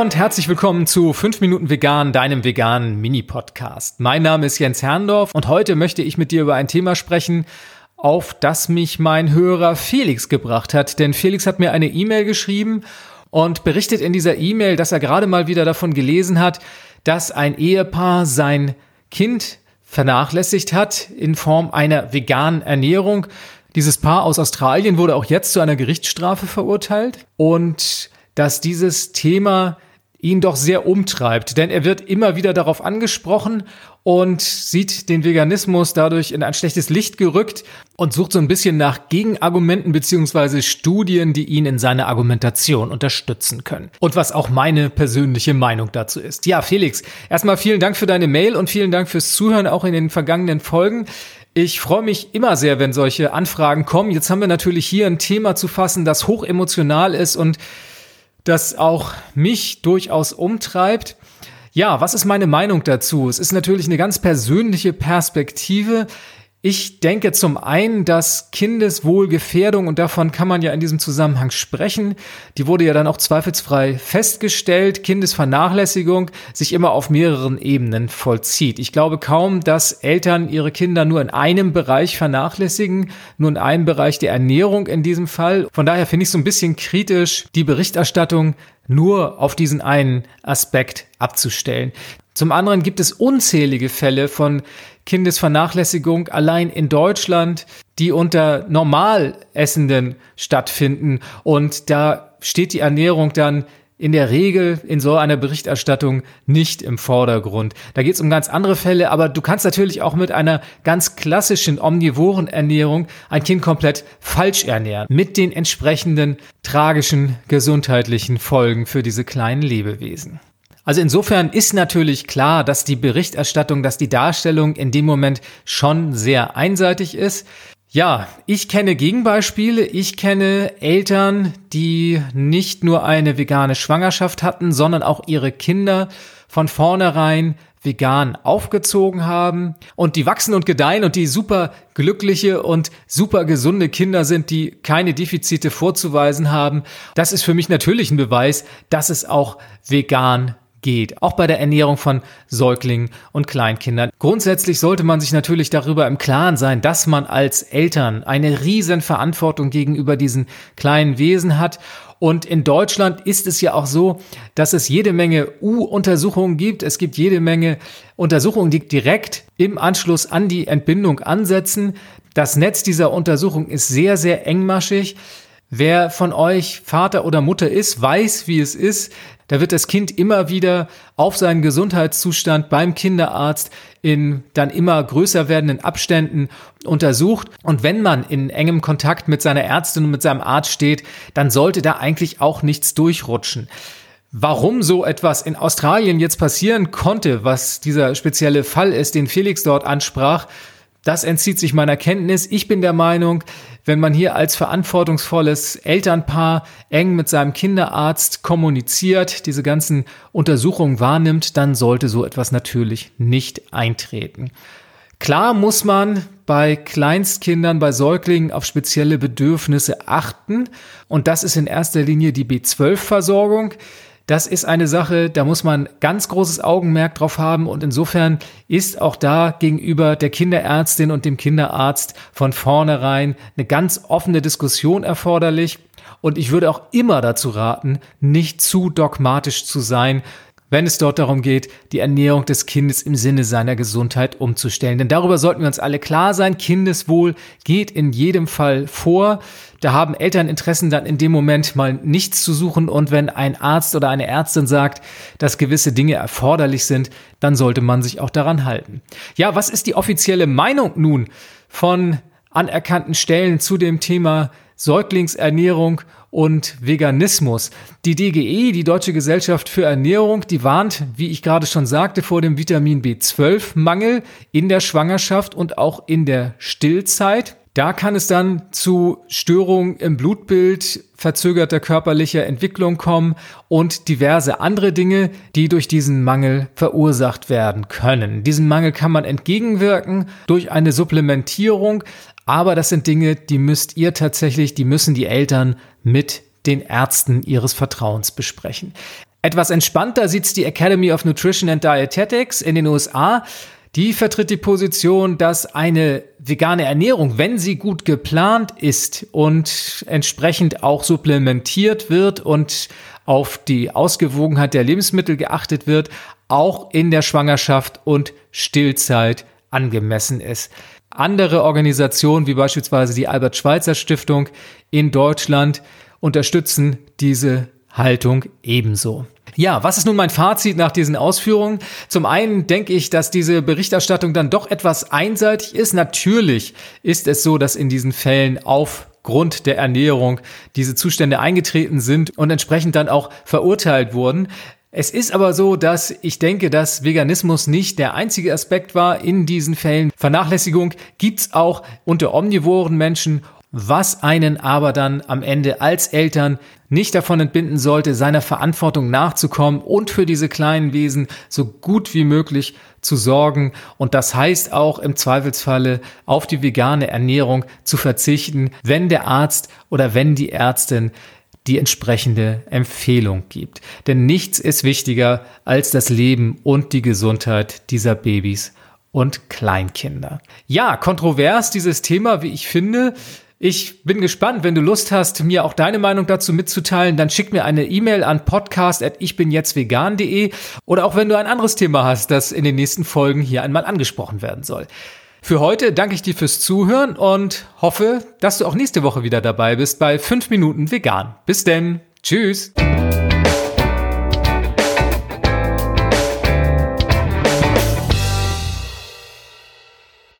und herzlich willkommen zu 5 Minuten Vegan, deinem veganen Mini-Podcast. Mein Name ist Jens Herndorf und heute möchte ich mit dir über ein Thema sprechen, auf das mich mein Hörer Felix gebracht hat. Denn Felix hat mir eine E-Mail geschrieben und berichtet in dieser E-Mail, dass er gerade mal wieder davon gelesen hat, dass ein Ehepaar sein Kind vernachlässigt hat in Form einer veganen Ernährung. Dieses Paar aus Australien wurde auch jetzt zu einer Gerichtsstrafe verurteilt und dass dieses Thema ihn doch sehr umtreibt, denn er wird immer wieder darauf angesprochen und sieht den Veganismus dadurch in ein schlechtes Licht gerückt und sucht so ein bisschen nach Gegenargumenten beziehungsweise Studien, die ihn in seiner Argumentation unterstützen können. Und was auch meine persönliche Meinung dazu ist. Ja, Felix, erstmal vielen Dank für deine Mail und vielen Dank fürs Zuhören auch in den vergangenen Folgen. Ich freue mich immer sehr, wenn solche Anfragen kommen. Jetzt haben wir natürlich hier ein Thema zu fassen, das hoch emotional ist und das auch mich durchaus umtreibt. Ja, was ist meine Meinung dazu? Es ist natürlich eine ganz persönliche Perspektive. Ich denke zum einen, dass Kindeswohlgefährdung, und davon kann man ja in diesem Zusammenhang sprechen, die wurde ja dann auch zweifelsfrei festgestellt, Kindesvernachlässigung sich immer auf mehreren Ebenen vollzieht. Ich glaube kaum, dass Eltern ihre Kinder nur in einem Bereich vernachlässigen, nur in einem Bereich der Ernährung in diesem Fall. Von daher finde ich so ein bisschen kritisch, die Berichterstattung nur auf diesen einen Aspekt abzustellen. Zum anderen gibt es unzählige Fälle von Kindesvernachlässigung allein in Deutschland, die unter Normalessenden stattfinden. Und da steht die Ernährung dann in der Regel in so einer Berichterstattung nicht im Vordergrund. Da geht es um ganz andere Fälle, aber du kannst natürlich auch mit einer ganz klassischen omnivoren Ernährung ein Kind komplett falsch ernähren, mit den entsprechenden tragischen gesundheitlichen Folgen für diese kleinen Lebewesen. Also insofern ist natürlich klar, dass die Berichterstattung, dass die Darstellung in dem Moment schon sehr einseitig ist. Ja, ich kenne Gegenbeispiele. Ich kenne Eltern, die nicht nur eine vegane Schwangerschaft hatten, sondern auch ihre Kinder von vornherein vegan aufgezogen haben und die wachsen und gedeihen und die super glückliche und super gesunde Kinder sind, die keine Defizite vorzuweisen haben. Das ist für mich natürlich ein Beweis, dass es auch vegan geht, auch bei der Ernährung von Säuglingen und Kleinkindern. Grundsätzlich sollte man sich natürlich darüber im Klaren sein, dass man als Eltern eine riesen Verantwortung gegenüber diesen kleinen Wesen hat und in Deutschland ist es ja auch so, dass es jede Menge U-Untersuchungen gibt. Es gibt jede Menge Untersuchungen, die direkt im Anschluss an die Entbindung ansetzen. Das Netz dieser Untersuchung ist sehr, sehr engmaschig. Wer von euch Vater oder Mutter ist, weiß, wie es ist. Da wird das Kind immer wieder auf seinen Gesundheitszustand beim Kinderarzt in dann immer größer werdenden Abständen untersucht. Und wenn man in engem Kontakt mit seiner Ärztin und mit seinem Arzt steht, dann sollte da eigentlich auch nichts durchrutschen. Warum so etwas in Australien jetzt passieren konnte, was dieser spezielle Fall ist, den Felix dort ansprach, das entzieht sich meiner Kenntnis. Ich bin der Meinung, wenn man hier als verantwortungsvolles Elternpaar eng mit seinem Kinderarzt kommuniziert, diese ganzen Untersuchungen wahrnimmt, dann sollte so etwas natürlich nicht eintreten. Klar muss man bei Kleinstkindern, bei Säuglingen auf spezielle Bedürfnisse achten und das ist in erster Linie die B12-Versorgung. Das ist eine Sache, da muss man ganz großes Augenmerk drauf haben und insofern ist auch da gegenüber der Kinderärztin und dem Kinderarzt von vornherein eine ganz offene Diskussion erforderlich. Und ich würde auch immer dazu raten, nicht zu dogmatisch zu sein, wenn es dort darum geht, die Ernährung des Kindes im Sinne seiner Gesundheit umzustellen. Denn darüber sollten wir uns alle klar sein. Kindeswohl geht in jedem Fall vor. Da haben Elterninteressen dann in dem Moment mal nichts zu suchen. Und wenn ein Arzt oder eine Ärztin sagt, dass gewisse Dinge erforderlich sind, dann sollte man sich auch daran halten. Ja, was ist die offizielle Meinung nun von anerkannten Stellen zu dem Thema Säuglingsernährung und Veganismus. Die DGE, die Deutsche Gesellschaft für Ernährung, die warnt, wie ich gerade schon sagte, vor dem Vitamin B12-Mangel in der Schwangerschaft und auch in der Stillzeit. Da kann es dann zu Störungen im Blutbild, verzögerter körperlicher Entwicklung kommen und diverse andere Dinge, die durch diesen Mangel verursacht werden können. Diesen Mangel kann man entgegenwirken durch eine Supplementierung, aber das sind Dinge, die müsst ihr tatsächlich, die müssen die Eltern mit den Ärzten ihres Vertrauens besprechen. Etwas entspannter sieht's die Academy of Nutrition and Dietetics in den USA. Die vertritt die Position, dass eine vegane Ernährung, wenn sie gut geplant ist und entsprechend auch supplementiert wird und auf die Ausgewogenheit der Lebensmittel geachtet wird, auch in der Schwangerschaft und Stillzeit angemessen ist. Andere Organisationen wie beispielsweise die Albert Schweitzer Stiftung in Deutschland unterstützen diese Haltung ebenso. Ja, was ist nun mein Fazit nach diesen Ausführungen? Zum einen denke ich, dass diese Berichterstattung dann doch etwas einseitig ist. Natürlich ist es so, dass in diesen Fällen aufgrund der Ernährung diese Zustände eingetreten sind und entsprechend dann auch verurteilt wurden. Es ist aber so, dass ich denke, dass Veganismus nicht der einzige Aspekt war in diesen Fällen. Vernachlässigung gibt's auch unter omnivoren Menschen was einen aber dann am Ende als Eltern nicht davon entbinden sollte, seiner Verantwortung nachzukommen und für diese kleinen Wesen so gut wie möglich zu sorgen. Und das heißt auch im Zweifelsfalle auf die vegane Ernährung zu verzichten, wenn der Arzt oder wenn die Ärztin die entsprechende Empfehlung gibt. Denn nichts ist wichtiger als das Leben und die Gesundheit dieser Babys und Kleinkinder. Ja, kontrovers dieses Thema, wie ich finde. Ich bin gespannt, wenn du Lust hast, mir auch deine Meinung dazu mitzuteilen, dann schick mir eine E-Mail an podcast@ichbinjetztvegan.de oder auch wenn du ein anderes Thema hast, das in den nächsten Folgen hier einmal angesprochen werden soll. Für heute danke ich dir fürs Zuhören und hoffe, dass du auch nächste Woche wieder dabei bist bei 5 Minuten vegan. Bis denn. Tschüss.